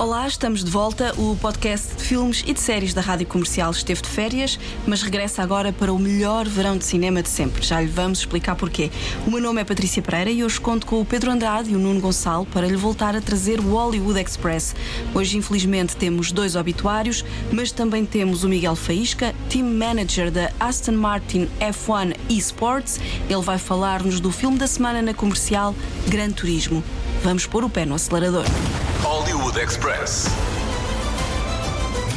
Olá, estamos de volta. O podcast de filmes e de séries da Rádio Comercial esteve de férias, mas regressa agora para o melhor verão de cinema de sempre. Já lhe vamos explicar porquê. O meu nome é Patrícia Pereira e hoje conto com o Pedro Andrade e o Nuno Gonçalo para lhe voltar a trazer o Hollywood Express. Hoje, infelizmente, temos dois obituários, mas também temos o Miguel Faísca, team manager da Aston Martin F1 Esports. Ele vai falar-nos do filme da semana na comercial Gran Turismo. Vamos pôr o pé no acelerador. Express.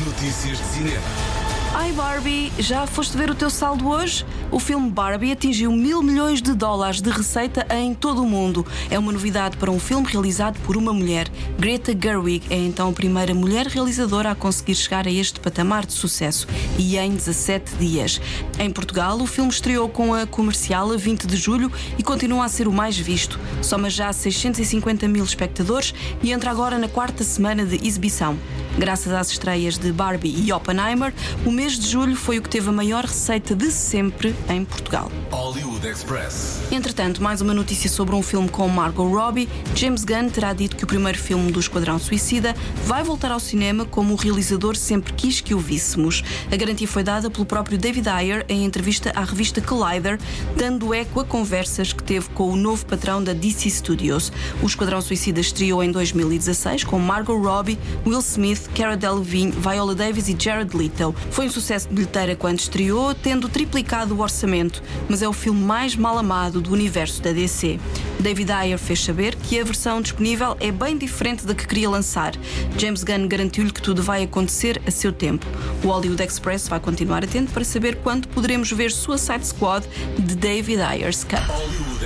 Notícias de cinema. Ai Barbie, já foste ver o teu saldo hoje? O filme Barbie atingiu mil milhões de dólares de receita em todo o mundo. É uma novidade para um filme realizado por uma mulher. Greta Gerwig é então a primeira mulher realizadora a conseguir chegar a este patamar de sucesso e em 17 dias. Em Portugal, o filme estreou com a comercial a 20 de julho e continua a ser o mais visto. Soma já 650 mil espectadores e entra agora na quarta semana de exibição. Graças às estreias de Barbie e Oppenheimer, o mês de julho foi o que teve a maior receita de sempre em Portugal. Hollywood Express. Entretanto, mais uma notícia sobre um filme com Margot Robbie. James Gunn terá dito que o primeiro filme do Esquadrão Suicida vai voltar ao cinema como o realizador sempre quis que o víssemos. A garantia foi dada pelo próprio David Ayer em entrevista à revista Collider, dando eco a conversas que teve com o novo patrão da DC Studios. O Esquadrão Suicida estreou em 2016 com Margot Robbie, Will Smith, Cara Delevingne, Viola Davis e Jared Leto. Foi um sucesso de bilheteira quando estreou, tendo triplicado o orçamento, mas é o filme mais mal amado do universo da DC. David Ayer fez saber que a versão disponível é bem diferente da que queria lançar. James Gunn garantiu-lhe que tudo vai acontecer a seu tempo. O Hollywood Express vai continuar atento para saber quando poderemos ver Suicide Squad de David Ayer's cut.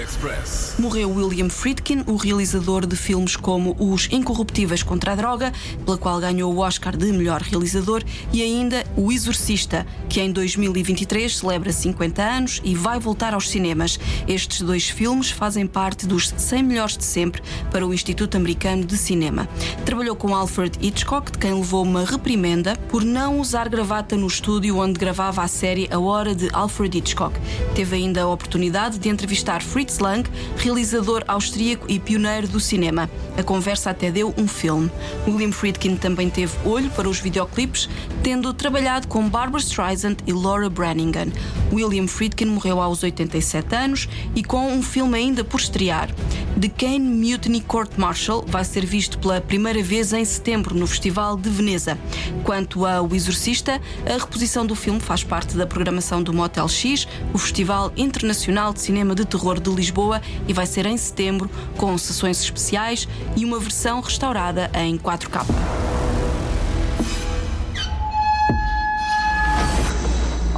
Express. Morreu William Friedkin, o realizador de filmes como Os Incorruptíveis contra a Droga, pela qual ganhou o Oscar de melhor realizador, e ainda O Exorcista, que em 2023 celebra 50 anos e vai voltar aos cinemas. Estes dois filmes fazem parte dos 100 melhores de sempre para o Instituto Americano de Cinema. Trabalhou com Alfred Hitchcock, de quem levou uma reprimenda por não usar gravata no estúdio onde gravava a série A Hora de Alfred Hitchcock. Teve ainda a oportunidade de entrevistar Fritz Lang, realizador austríaco e pioneiro do cinema. A conversa até deu um filme. William Friedkin também teve olho para os videoclipes, tendo trabalhado com Barbara Streisand e Laura Branigan. William Friedkin morreu aos 87 anos e com um filme ainda por estrear. The Kane Mutiny Court Martial vai ser visto pela primeira vez em setembro no Festival de Veneza. Quanto a O Exorcista, a reposição do filme faz parte da programação do Motel X, o Festival Internacional de Cinema de Terror de Lisboa, e vai ser em setembro, com sessões especiais e uma versão restaurada em 4K.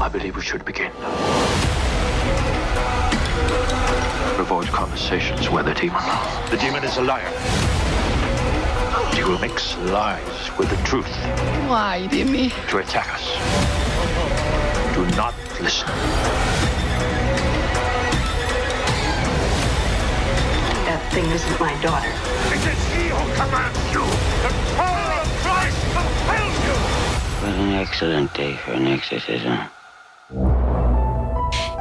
I believe we should begin. Avoid conversations with the demon. The demon is a liar. He will mix lies with the truth Why, Dimmy? to attack us. Do not listen. That thing isn't my daughter. It is he who commands you. The power of Christ compels you. What an excellent day for an exorcism.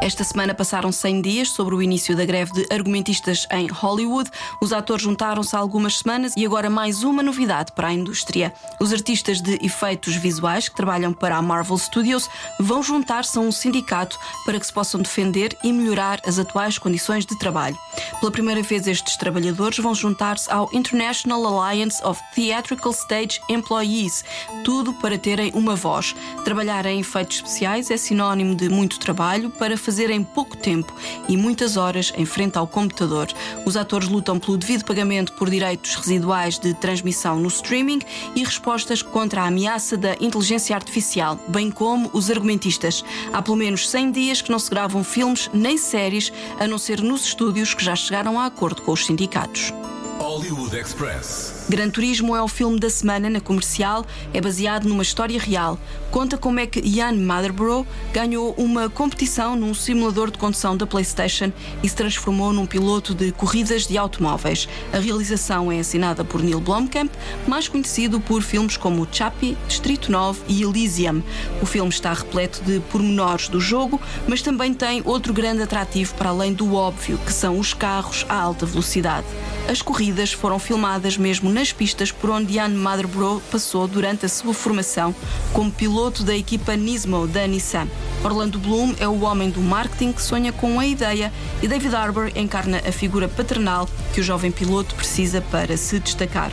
Esta semana passaram 100 dias sobre o início da greve de argumentistas em Hollywood. Os atores juntaram-se há algumas semanas e agora mais uma novidade para a indústria. Os artistas de efeitos visuais que trabalham para a Marvel Studios vão juntar-se a um sindicato para que se possam defender e melhorar as atuais condições de trabalho. Pela primeira vez, estes trabalhadores vão juntar-se ao International Alliance of Theatrical Stage Employees, tudo para terem uma voz. Trabalhar em efeitos especiais é sinónimo de muito trabalho para fazer em pouco tempo e muitas horas em frente ao computador. Os atores lutam pelo devido pagamento por direitos residuais de transmissão no streaming e respostas contra a ameaça da inteligência artificial, bem como os argumentistas. Há pelo menos 100 dias que não se gravam filmes nem séries, a não ser nos estúdios que já chegaram a acordo com os sindicatos. Hollywood Express. Gran Turismo é o filme da semana na comercial, é baseado numa história real. Conta como é que Ian Motherborough ganhou uma competição num simulador de condução da PlayStation e se transformou num piloto de corridas de automóveis. A realização é assinada por Neil Blomkamp, mais conhecido por filmes como Chappie, Distrito 9 e Elysium. O filme está repleto de pormenores do jogo, mas também tem outro grande atrativo para além do óbvio, que são os carros a alta velocidade. As corridas foram filmadas mesmo nas pistas por onde Ian Madrebro passou durante a sua formação como piloto da equipa Nismo da Nissan. Orlando Bloom é o homem do marketing que sonha com a ideia e David Harbour encarna a figura paternal que o jovem piloto precisa para se destacar.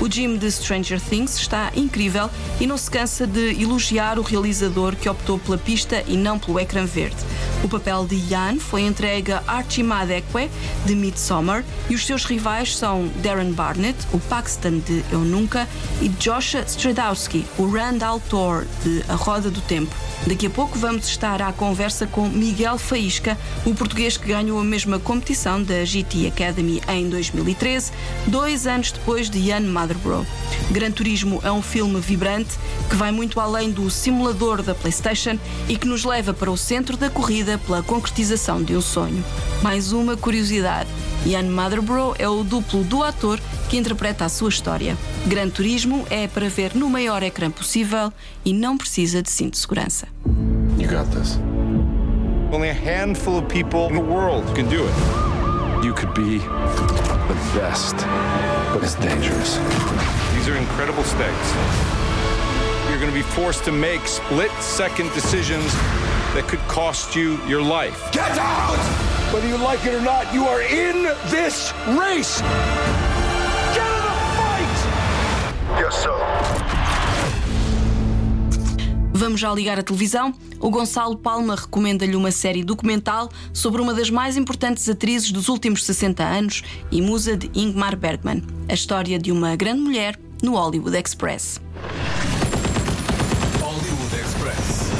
O Jim de Stranger Things está incrível e não se cansa de elogiar o realizador que optou pela pista e não pelo ecrã verde. O papel de Ian foi entregue a Archie Madekwe, de Midsommar, e os seus rivais são Darren Barnett, o Paxton de Eu Nunca, e Joshua Stradowski, o Randall Thor, de A Roda do Tempo. Daqui a pouco vamos estar à conversa com Miguel Faísca, o português que ganhou a mesma competição da GT Academy em 2013, dois anos depois de Ian Motherbro. Gran Turismo é um filme vibrante que vai muito além do simulador da PlayStation e que nos leva para o centro da corrida pela concretização de um sonho. Mais uma curiosidade: Ian Motherbro é o duplo do ator que interpreta a sua história. Gran Turismo é para ver no maior ecrã possível e não precisa de cinto de segurança. You got this. Only a handful of people in the world can do it. You could be the best, but it's dangerous. These are incredible stakes. You're going to be forced to make split second decisions that could cost you your life. Get out! Whether you like it or not, you are in this race! Get in the fight! Yes, sir. Vamos já ligar a televisão? O Gonçalo Palma recomenda-lhe uma série documental sobre uma das mais importantes atrizes dos últimos 60 anos e musa de Ingmar Bergman. A história de uma grande mulher no Hollywood Express. Hollywood Express.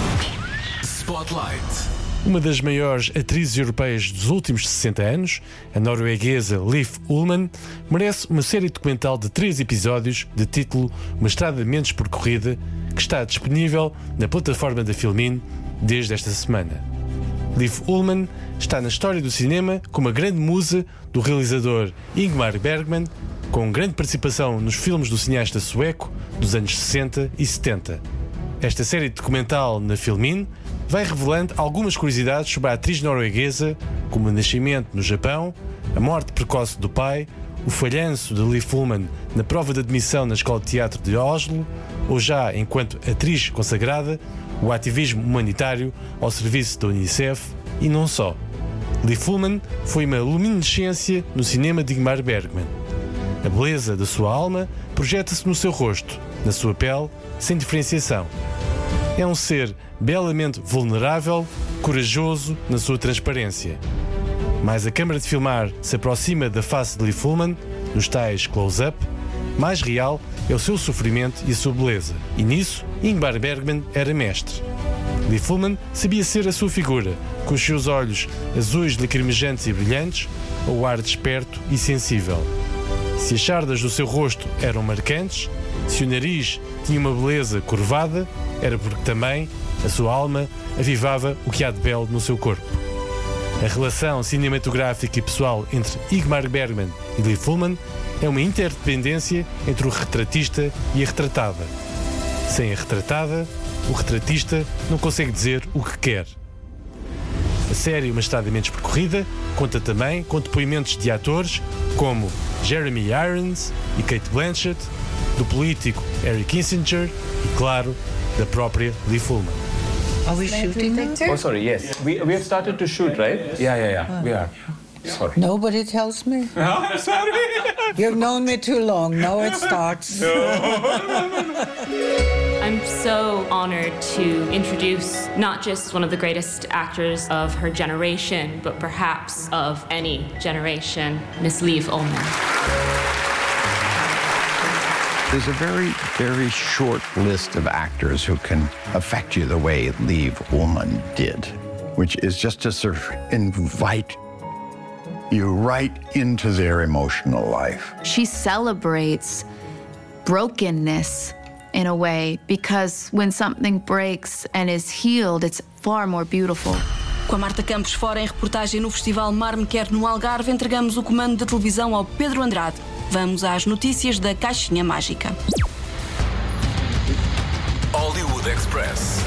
Spotlight. Uma das maiores atrizes europeias dos últimos 60 anos, a norueguesa Liv Ullmann, merece uma série documental de três episódios de título Uma Estrada Menos Percorrida, que está disponível na plataforma da Filmin desde esta semana. Liv Ullmann está na história do cinema como a grande musa do realizador Ingmar Bergman, com grande participação nos filmes do cineasta sueco dos anos 60 e 70. Esta série documental na Filmin vai revelando algumas curiosidades sobre a atriz norueguesa, como o nascimento no Japão, a morte precoce do pai, o falhanço de Liv Ullmann na prova de admissão na Escola de Teatro de Oslo, ou já enquanto atriz consagrada, o ativismo humanitário ao serviço da Unicef e não só. Liv Ullmann foi uma luminescência no cinema de Ingmar Bergman. A beleza da sua alma projeta-se no seu rosto, na sua pele, sem diferenciação. É um ser belamente vulnerável, corajoso na sua transparência. Mais a câmara de filmar se aproxima da face de Lee Fullman, nos tais close-up, mais real é o seu sofrimento e a sua beleza. E nisso, Ingmar Bergman era mestre. Lee Fullman sabia ser a sua figura, com os seus olhos azuis lacrimejantes e brilhantes, ou ar desperto e sensível. Se as sardas do seu rosto eram marcantes, se o nariz tinha uma beleza curvada, era porque também a sua alma avivava o que há de belo no seu corpo. A relação cinematográfica e pessoal entre Igmar Bergman e Lee Fullman é uma interdependência entre o retratista e a retratada. Sem a retratada, o retratista não consegue dizer o que quer. A série Uma Estrada Menos Percorrida conta também com depoimentos de atores como Jeremy Irons e Kate Blanchett, do político Harry Kissinger e, claro, da própria Lee Fullman. Are we shooting now? Oh, sorry, yes. We, we have started to shoot, right? Yeah, yeah, yeah. We are. Sorry. Nobody tells me. I'm sorry. You've known me too long. Now it starts. I'm so honored to introduce not just one of the greatest actors of her generation, but perhaps of any generation, Miss Liv Ullmann. There's a very, very short list of actors who can affect you the way Liv Ullmann did, which is just to sort of invite you right into their emotional life. She celebrates brokenness in a way because when something breaks and is healed, it's far more beautiful. Com a Marta Campos fora em reportagem no Festival Mar Me Quer no Algarve, entregamos o comando da televisão ao Pedro Andrade. Vamos às notícias da Caixinha Mágica. Hollywood Express.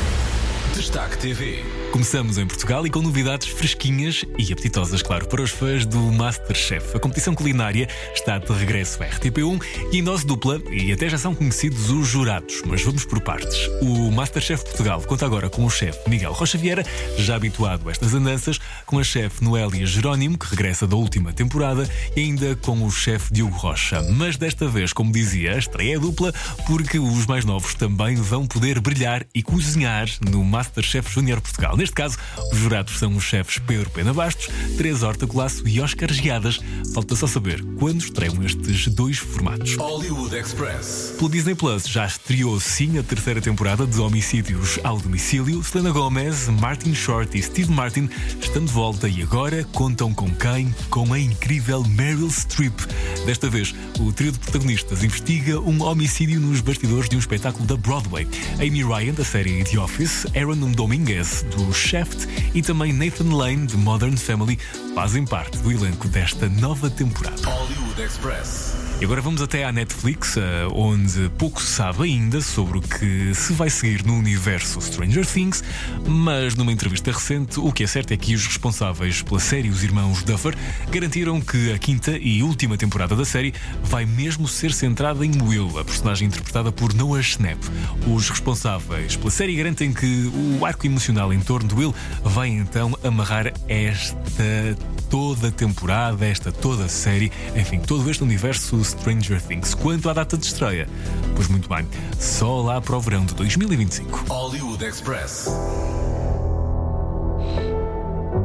Destaque TV. Começamos em Portugal e com novidades fresquinhas e apetitosas, claro, para os fãs do Masterchef. A competição culinária está de regresso à RTP1 e em dose dupla, e até já são conhecidos os jurados, mas vamos por partes. O Masterchef Portugal conta agora com o chefe Miguel Rocha Vieira, já habituado a estas andanças, com a chefe Noélia Jerónimo, que regressa da última temporada, e ainda com o chefe Diogo Rocha. Mas desta vez, como dizia, a estreia é dupla, porque os mais novos também vão poder brilhar e cozinhar no Masterchef Júnior Portugal. Neste caso, os jurados são os chefes Pedro Pena Bastos, Teresa Horta Colasso e Oscar Geadas. Falta só saber quando estreiam estes dois formatos. Hollywood Express. Pelo Disney Plus já estreou sim a terceira temporada de Homicídios ao Domicílio. Selena Gomez, Martin Short e Steve Martin estão de volta e agora contam com quem? Com a incrível Meryl Streep. Desta vez, o trio de protagonistas investiga um homicídio nos bastidores de um espetáculo da Broadway. Amy Ryan, da série The Office, Aaron Dominguez, do Shaft e também Nathan Lane, de Modern Family, fazem parte do elenco desta nova temporada. Hollywood Express. E agora vamos até à Netflix, eh, onde pouco se sabe ainda sobre o que se vai seguir no universo Stranger Things, mas numa entrevista recente, o que é certo é que os responsáveis pela série, os irmãos Duffer, garantiram que a quinta e última temporada da série vai mesmo ser centrada em Will, a personagem interpretada por Noah Schnapp. Os responsáveis pela série garantem que o arco emocional em torno de Will vai então amarrar esta toda temporada, esta toda série, enfim, todo este universo Stranger Things. Quanto à data de estreia, pois muito bem, só lá para o verão de 2025. Hollywood Express.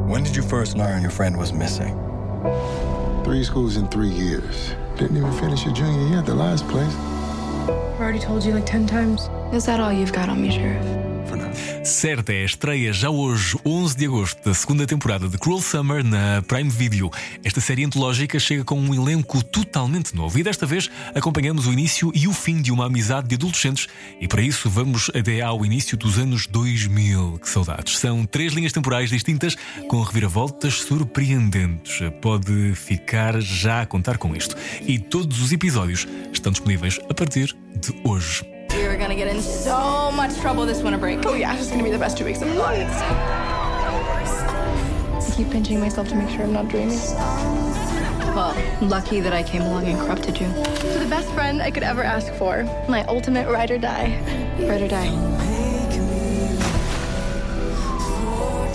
When did you first learn your friend was missing? Three schools in three years. Didn't even finish your junior year at the last place. I've already told you like 10 times. Is that all you've got on me, Sheriff? Certa é a estreia já hoje, 11 de agosto, da segunda temporada de Cruel Summer na Prime Video. Esta série antológica chega com um elenco totalmente novo e desta vez acompanhamos o início e o fim de uma amizade de adolescentes e para isso vamos até ao início dos anos 2000. Que saudades! São três linhas temporais distintas com reviravoltas surpreendentes. Pode ficar já a contar com isto. E todos os episódios estão disponíveis a partir de hoje. We were gonna get in so much trouble this winter break. Oh yeah, it's gonna be the best two weeks of my life. I keep pinching myself to make sure I'm not dreaming. Well, lucky that I came along and corrupted you. To the best friend I could ever ask for. My ultimate ride or die. Ride or die.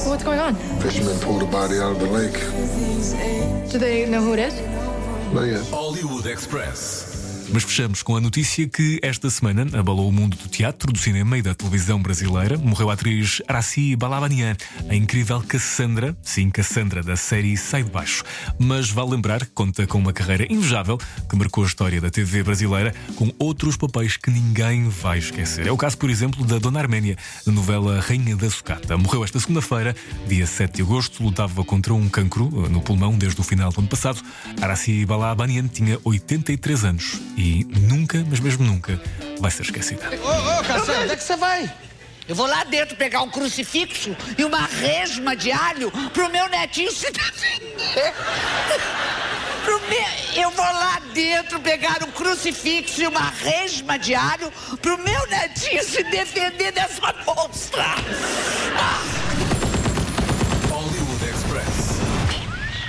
What's going on? Fishermen pulled a body out of the lake. Do they know who it is? Not yet. Hollywood Express. Mas fechamos com a notícia que esta semana abalou o mundo do teatro, do cinema e da televisão brasileira. Morreu a atriz Araci Balabanian, a incrível Cassandra, sim, Cassandra, da série Sai de Baixo. Mas vale lembrar que conta com uma carreira invejável que marcou a história da TV brasileira com outros papéis que ninguém vai esquecer. É o caso, por exemplo, da Dona Arménia, na novela Rainha da Sucata. Morreu esta segunda-feira, dia 7 de agosto, lutava contra um cancro no pulmão desde o final do ano passado. Araci Balabanian tinha 83 anos e nunca, mas mesmo nunca, vai ser esquecida. Ô, ô, Cassandra, onde é que você vai? Eu vou lá dentro pegar um crucifixo e uma resma de alho pro meu netinho se defender. Pro meu... Eu vou lá dentro pegar um crucifixo e uma resma de alho pro meu netinho se defender dessa monstra. Ah. Hollywood Express.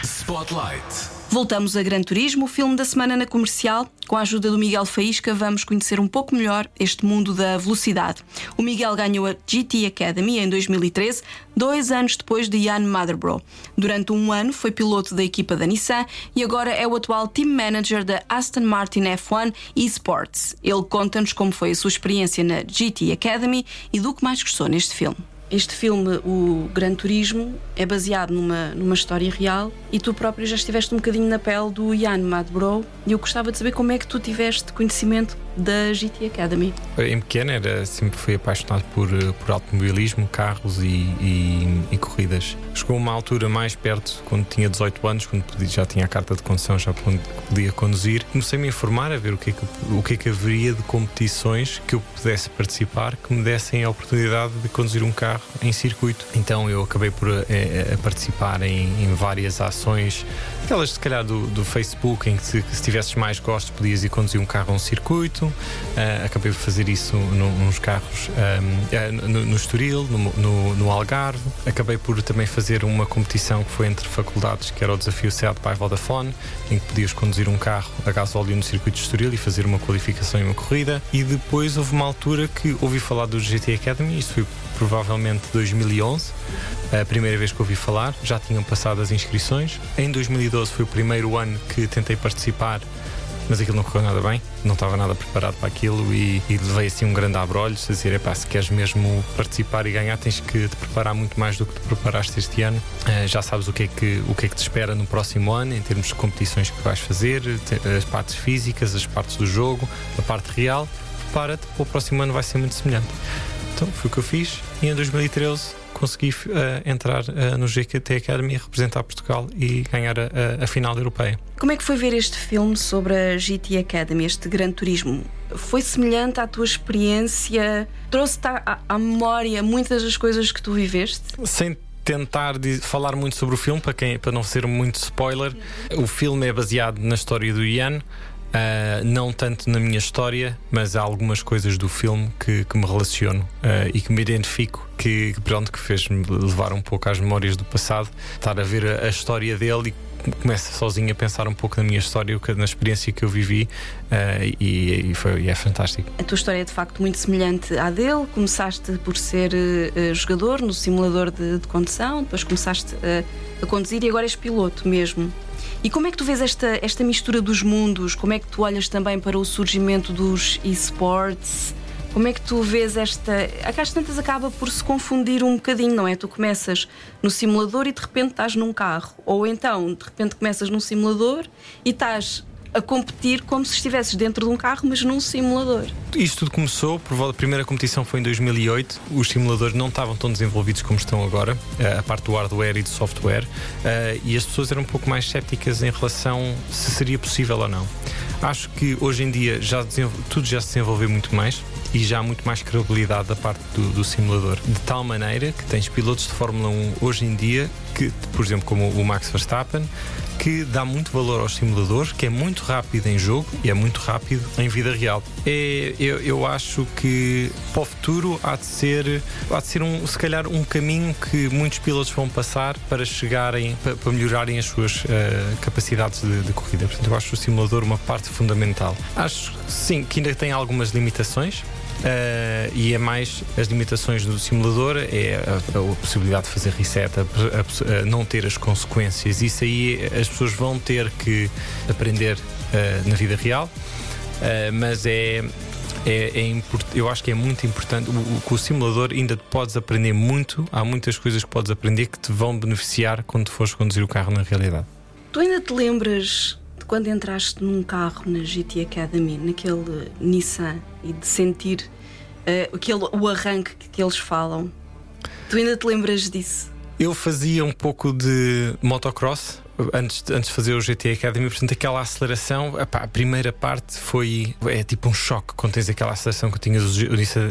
Spotlight. Voltamos a Gran Turismo, o filme da semana na comercial. Com a ajuda do Miguel Faísca, vamos conhecer um pouco melhor este mundo da velocidade. O Miguel ganhou a GT Academy em 2013, dois anos depois de Ian Motherbro. Durante um ano foi piloto da equipa da Nissan e agora é o atual team manager da Aston Martin F1 Esports. Ele conta-nos como foi a sua experiência na GT Academy e do que mais gostou neste filme. Este filme, o Gran Turismo, é baseado numa, numa história real e tu próprio já estiveste um bocadinho na pele do Ian Madbro e eu gostava de saber como é que tu tiveste conhecimento da GT Academy. Em pequeno era, sempre fui apaixonado por, por automobilismo, carros e, e, e corridas. Chegou uma altura mais perto, quando tinha 18 anos, quando já tinha a carta de condução, já podia conduzir. Comecei-me a informar, a ver o que, é que, o que é que haveria de competições que eu pudesse participar, que me dessem a oportunidade de conduzir um carro em circuito. Então eu acabei por é, a participar em, em, várias ações, aquelas se calhar do, do Facebook, em que se, se tivesses mais gostos podias ir conduzir um carro a um circuito. Uh, acabei por fazer isso no, nos carros um, uh, no, no Estoril, no, no, no, Algarve. Acabei por também fazer uma competição que foi entre faculdades, que era o desafio SEAT by Vodafone, em que podias conduzir um carro a gasóleo no circuito de Estoril e fazer uma qualificação e uma corrida. E depois houve uma altura que ouvi falar do GT Academy, isso foi provavelmente 2011, a primeira vez que ouvi falar, já tinham passado as inscrições. Em 2012 foi o primeiro ano que tentei participar, mas aquilo não correu nada bem, não estava nada preparado para aquilo e, e levei assim um grande abrolho, a dizer, epá, se queres mesmo participar e ganhar tens que te preparar muito mais do que te preparaste este ano. Uh, já sabes o que, é que, o que é que te espera no próximo ano, em termos de competições que vais fazer, as partes físicas, as partes do jogo, a parte real. Prepara-te, o próximo ano vai ser muito semelhante. Então foi o que eu fiz e em 2013 consegui uh, entrar uh, no GKT Academy, representar Portugal e ganhar a, a, final europeia. Como é que foi ver este filme sobre a GT Academy, este Gran Turismo? Foi semelhante à tua experiência? Trouxe-te à, à memória muitas das coisas que tu viveste? Sem tentar falar muito sobre o filme, para, quem, para não ser muito spoiler, o filme é baseado na história do Ian. Uh, não tanto na minha história, mas há algumas coisas do filme que, que me relaciono uh, e que me identifico, que pronto, que fez-me levar um pouco às memórias do passado, estar a ver a, a história dele e começo sozinho a pensar um pouco na minha história, na experiência que eu vivi uh, e, e, foi, e é fantástico. A tua história é de facto muito semelhante à dele. Começaste por ser jogador no simulador de, de condução, depois começaste a conduzir e agora és piloto mesmo. E como é que tu vês esta, esta mistura dos mundos? Como é que tu olhas também para o surgimento dos esports? Como é que tu vês esta. A às tantas acaba por se confundir um bocadinho, não é? Tu começas no simulador e de repente estás num carro. Ou então, de repente começas num simulador e estás a competir como se estivesses dentro de um carro, mas num simulador. Isto tudo começou, a primeira competição foi em 2008. Os simuladores não estavam tão desenvolvidos como estão agora, eh, a parte do hardware e do software, eh, e as pessoas eram um pouco mais céticas em relação se seria possível ou não. Acho que hoje em dia já tudo já se desenvolveu muito mais e já há muito mais credibilidade da parte do, do, simulador. De tal maneira que tens pilotos de Fórmula 1 hoje em dia, que, por exemplo, como o Max Verstappen, que dá muito valor aos simuladores, que é muito rápido em jogo e é muito rápido em vida real. É, eu, eu acho que para o futuro há de ser, há de ser um, se calhar um caminho que muitos pilotos vão passar para chegarem, para, para melhorarem as suas uh, capacidades de, de, corrida. Portanto, eu acho o simulador uma parte fundamental. Acho sim que ainda tem algumas limitações, Uh, e é mais as limitações do simulador, é a, a possibilidade de fazer reset, a, a, não ter as consequências. Isso aí as pessoas vão ter que aprender uh, na vida real, uh, mas é. É, é eu acho que é muito importante. O, o, o simulador ainda podes aprender muito. Há muitas coisas que podes aprender que te vão beneficiar quando fores conduzir o carro na realidade. Tu ainda te lembras de quando entraste num carro na GT Academy, naquele Nissan, e de sentir uh, aquele, o arranque que, que eles falam? Tu ainda te lembras disso? Eu fazia um pouco de motocross antes, antes de fazer o GT Academy, portanto, aquela aceleração, a primeira parte foi é tipo um choque quando tens aquela aceleração que eu tinha do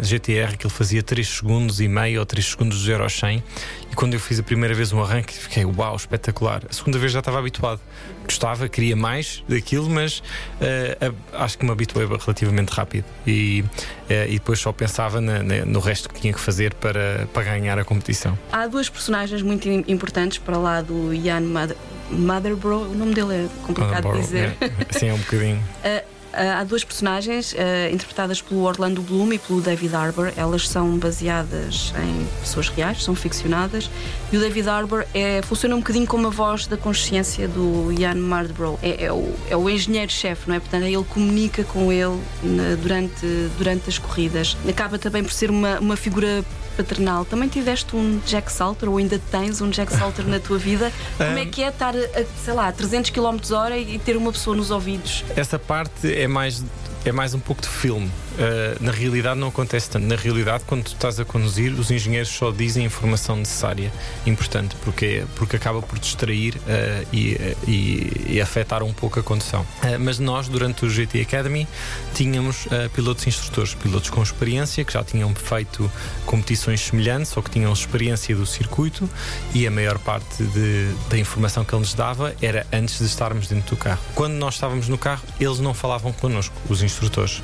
GTR, que ele fazia 3 segundos e meio ou 3 segundos do 0 ao 100. E quando eu fiz a primeira vez um arranque, fiquei uau, espetacular. A segunda vez já estava habituado, gostava, queria mais daquilo, mas uh, acho que me habituei relativamente rápido. E, uh, e depois só pensava na, na, no resto que tinha que fazer para, para ganhar a competição. Há duas personagens muito importantes para lá do Ian Mad Motherbro, o nome dele é complicado de dizer. É, sim, é um bocadinho. uh, há duas personagens uh, interpretadas pelo Orlando Bloom e pelo David Harbour. Elas são baseadas em pessoas reais, são ficcionadas. E o David Harbour é, funciona um bocadinho como a voz da consciência do Ian Mardbrough. É, é, o, é o engenheiro-chefe, não é? Portanto, ele comunica com ele na, durante, durante as corridas. Acaba também por ser uma, uma figura paternal. Também tiveste um Jack Salter ou ainda tens um Jack Salter na tua vida? Como é que é estar, a, sei lá, a 300 km hora e ter uma pessoa nos ouvidos? Essa parte é mais é mais um pouco de filme. Uh, na realidade não acontece tanto. Na realidade, quando tu estás a conduzir, os engenheiros só dizem a informação necessária, importante, porque, porque acaba por distrair uh, e, e, e, afetar um pouco a condução. Uh, mas nós, durante o GT Academy, tínhamos pilotos instrutores, pilotos com experiência, que já tinham feito competições semelhantes ou que tinham experiência do circuito e a maior parte de, da informação que ele nos dava era antes de estarmos dentro do carro. Quando nós estávamos no carro, eles não falavam connosco, os instrutores.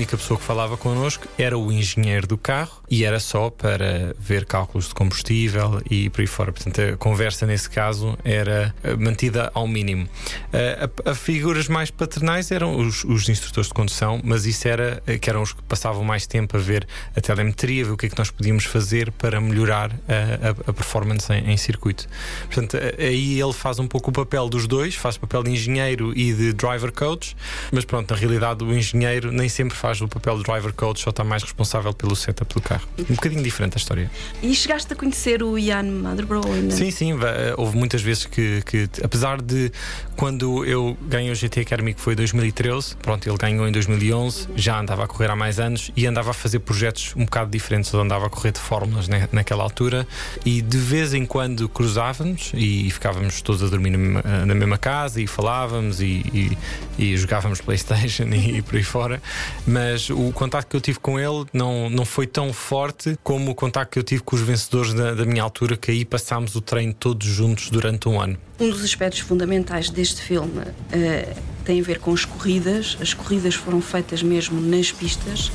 Única pessoa que falava connosco era o engenheiro do carro e era só para ver cálculos de combustível e por aí fora. Portanto, a conversa nesse caso era eh, mantida ao mínimo. Eh, a, figuras mais paternais eram os, os, instrutores de condução, mas isso era eh, que eram os que passavam mais tempo a ver a telemetria, ver o que é que nós podíamos fazer para melhorar a, a, a performance em, em, circuito. Portanto, aí ele faz um pouco o papel dos dois, faz o papel de engenheiro e de driver coach, mas pronto, na realidade o engenheiro nem sempre faz o papel de driver coach, só está mais responsável pelo setup do carro. Um bocadinho diferente a história. E chegaste a conhecer o Ian Motherbro ainda? Sim, sim, houve muitas vezes que, que, apesar de quando eu ganhei o GT Academy, que foi 2013, pronto, ele ganhou em 2011, já andava a correr há mais anos e andava a fazer projetos um bocado diferentes, andava a correr de fórmulas naquela altura e de vez em quando cruzávamos e ficávamos todos a dormir na mesma, na mesma casa e falávamos e, e, e jogávamos Playstation e, por aí fora, mas o contacto que eu tive com ele não, não foi tão forte como o contacto que eu tive com os vencedores da, da minha altura, que aí passámos o treino todos juntos durante um ano. Um dos aspectos fundamentais deste filme uh, tem a ver com as corridas. As corridas foram feitas mesmo nas pistas.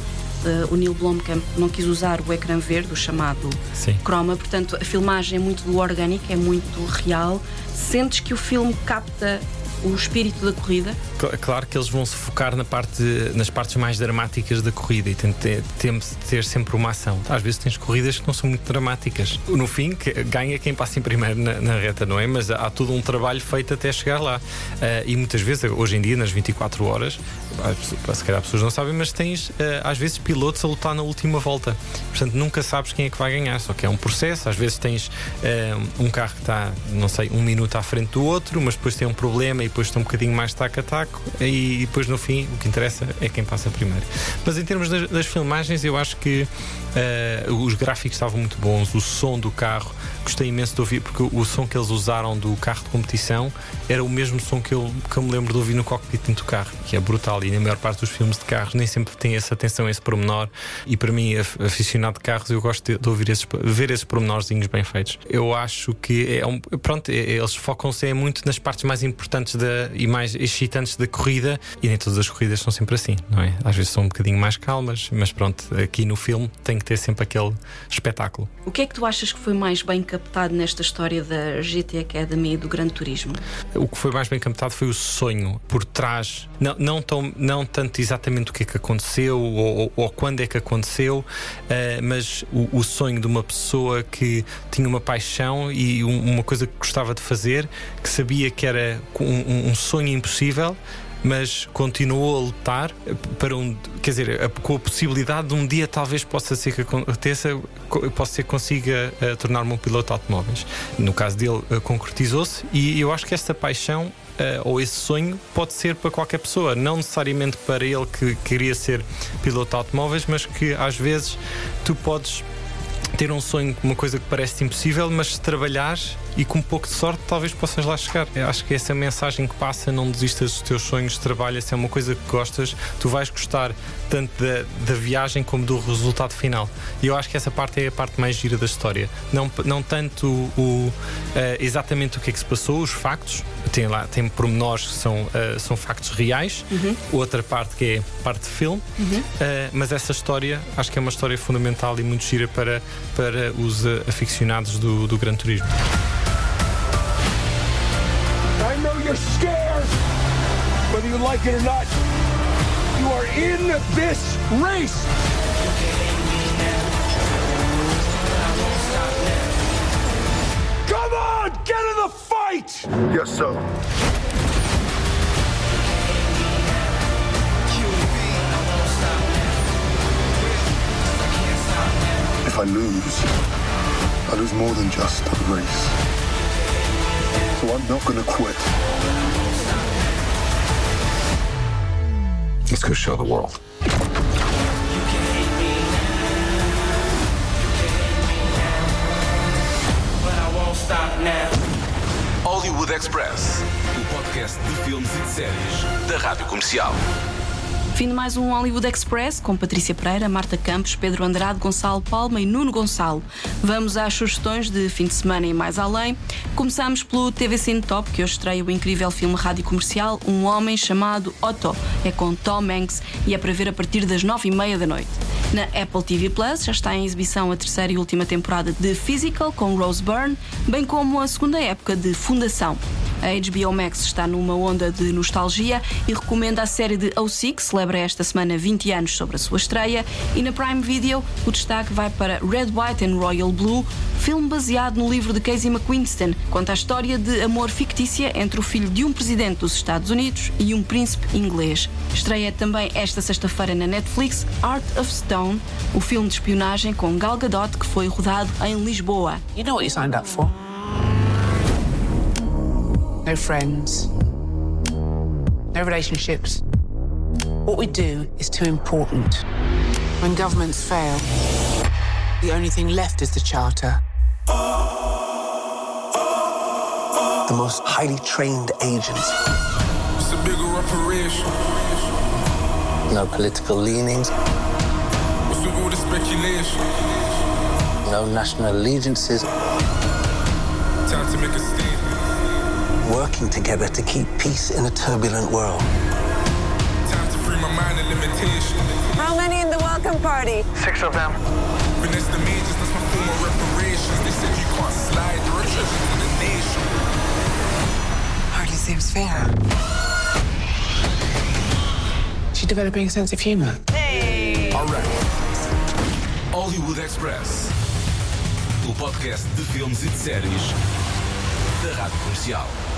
Uh, o Neil Blomkamp não quis usar o ecrã verde, o chamado Sim. croma, portanto a filmagem é muito do orgânico, é muito real. Sentes que o filme capta o espírito da corrida? Claro que eles vão se focar na parte, nas partes mais dramáticas da corrida e de ter sempre uma ação. Às vezes tens corridas que não são muito dramáticas. No fim, ganha quem passa em primeiro na, na reta, não é? Mas há todo um trabalho feito até chegar lá. Uh, e muitas vezes, hoje em dia, nas 24 horas, se calhar as pessoas não sabem, mas tens uh, às vezes pilotos a lutar na última volta. Portanto, nunca sabes quem é que vai ganhar. Só que é um processo. Às vezes tens uh, um carro que está, não sei, um minuto à frente do outro, mas depois tem um problema e depois está um bocadinho mais taco a taco e depois no fim o que interessa é quem passa primeiro. Mas em termos das, das filmagens, eu acho que uh, os gráficos estavam muito bons, o som do carro, gostei imenso de ouvir, porque o som que eles usaram do carro de competição era o mesmo som que eu, que eu me lembro de ouvir no cockpit do carro, que é brutal. E na maior parte dos filmes de carros nem sempre tem essa atenção, esse pormenor. E para mim, aficionado de carros, eu gosto de, de ouvir esses, ver esses pormenorzinhos bem feitos. Eu acho que é um, pronto, é, eles focam-se é muito nas partes mais importantes da, e mais excitantes da corrida, e nem todas as corridas são sempre assim, não é? Às vezes são um bocadinho mais calmas, mas pronto, aqui no filme tem que ter sempre aquele espetáculo. O que é que tu achas que foi mais bem captado nesta história da GT Academy e do Gran Turismo? O que foi mais bem captado foi o sonho por trás, não, não, tão, não tanto exatamente o que é que aconteceu ou, ou, ou quando é que aconteceu, uh, mas o, o, sonho de uma pessoa que tinha uma paixão e um, uma coisa que gostava de fazer, que sabia que era um, um sonho impossível mas continuou a lutar para um. Quer dizer, com a possibilidade de um dia talvez possa ser que aconteça, possa ser consiga uh, tornar-me um piloto de automóveis. No caso dele, uh, concretizou-se e eu acho que esta paixão Uh, ou esse sonho pode ser para qualquer pessoa, não necessariamente para ele que queria ser piloto de automóveis, mas que às vezes tu podes ter um sonho, uma coisa que parece impossível, mas se trabalhares e com um pouco de sorte talvez possas lá chegar. Eu acho que essa mensagem que passa, não desistas dos teus sonhos, trabalha, se é uma coisa que gostas, tu vais gostar tanto da, da viagem como do resultado final. E eu acho que essa parte é a parte mais gira da história. Não, não tanto o, uh, exatamente o que é que se passou, os factos, tem lá, tem pormenores que são, uh, são factos reais, uhum. outra parte que é parte de filme, uhum. uh, mas essa história acho que é uma história fundamental e muito gira para, para os aficionados do, do Gran Turismo. You're scared, whether you like it or not. You are in this race. Come on, get in the fight! Yes, sir. If I lose, I lose more than just the race. So I'm not gonna quit. Let's go show the world. Hollywood Express, o podcast de filmes e de séries da Rádio Comercial. Fim de mais um Hollywood Express com Patrícia Pereira, Marta Campos, Pedro Andrade, Gonçalo Palma e Nuno Gonçalo. Vamos às sugestões de fim de semana e mais além. Começamos pelo TV Cine Top, que hoje estreia o incrível filme rádio comercial Um Homem Chamado Otto. É com Tom Hanks e é para ver a partir das nove e meia da noite. Na Apple TV Plus já está em exibição a terceira e última temporada de Physical com Rose Byrne, bem como a segunda época de Fundação. A HBO Max está numa onda de nostalgia e recomenda a série de O6, que celebra esta semana 20 anos sobre a sua estreia. E na Prime Video, o destaque vai para Red, White and Royal Blue, filme baseado no livro de Casey McQuiston, conta a história de amor fictícia entre o filho de um presidente dos Estados Unidos e um príncipe inglês. Estreia também esta sexta-feira na Netflix Art of Stone, o filme de espionagem com Gal Gadot que foi rodado em Lisboa. You know what you signed up for? No friends. No relationships. What we do is too important. When governments fail, the only thing left is the charter. The most highly trained agents. It's a bigger operation. No political leanings. What's with all the speculation? No national allegiances. Time to make a statement. Working together to keep peace in a turbulent world. Time to free my mind of limitation. How many in the welcome party? Six of them. Finesse the majors, that's my form of reparations. They said you can't slide, you're a treasure to the nation. Hardly seems fair. She's developing a sense of humor. Alright. Hollywood Express, o podcast de filmes e de séries da Rádio Comercial.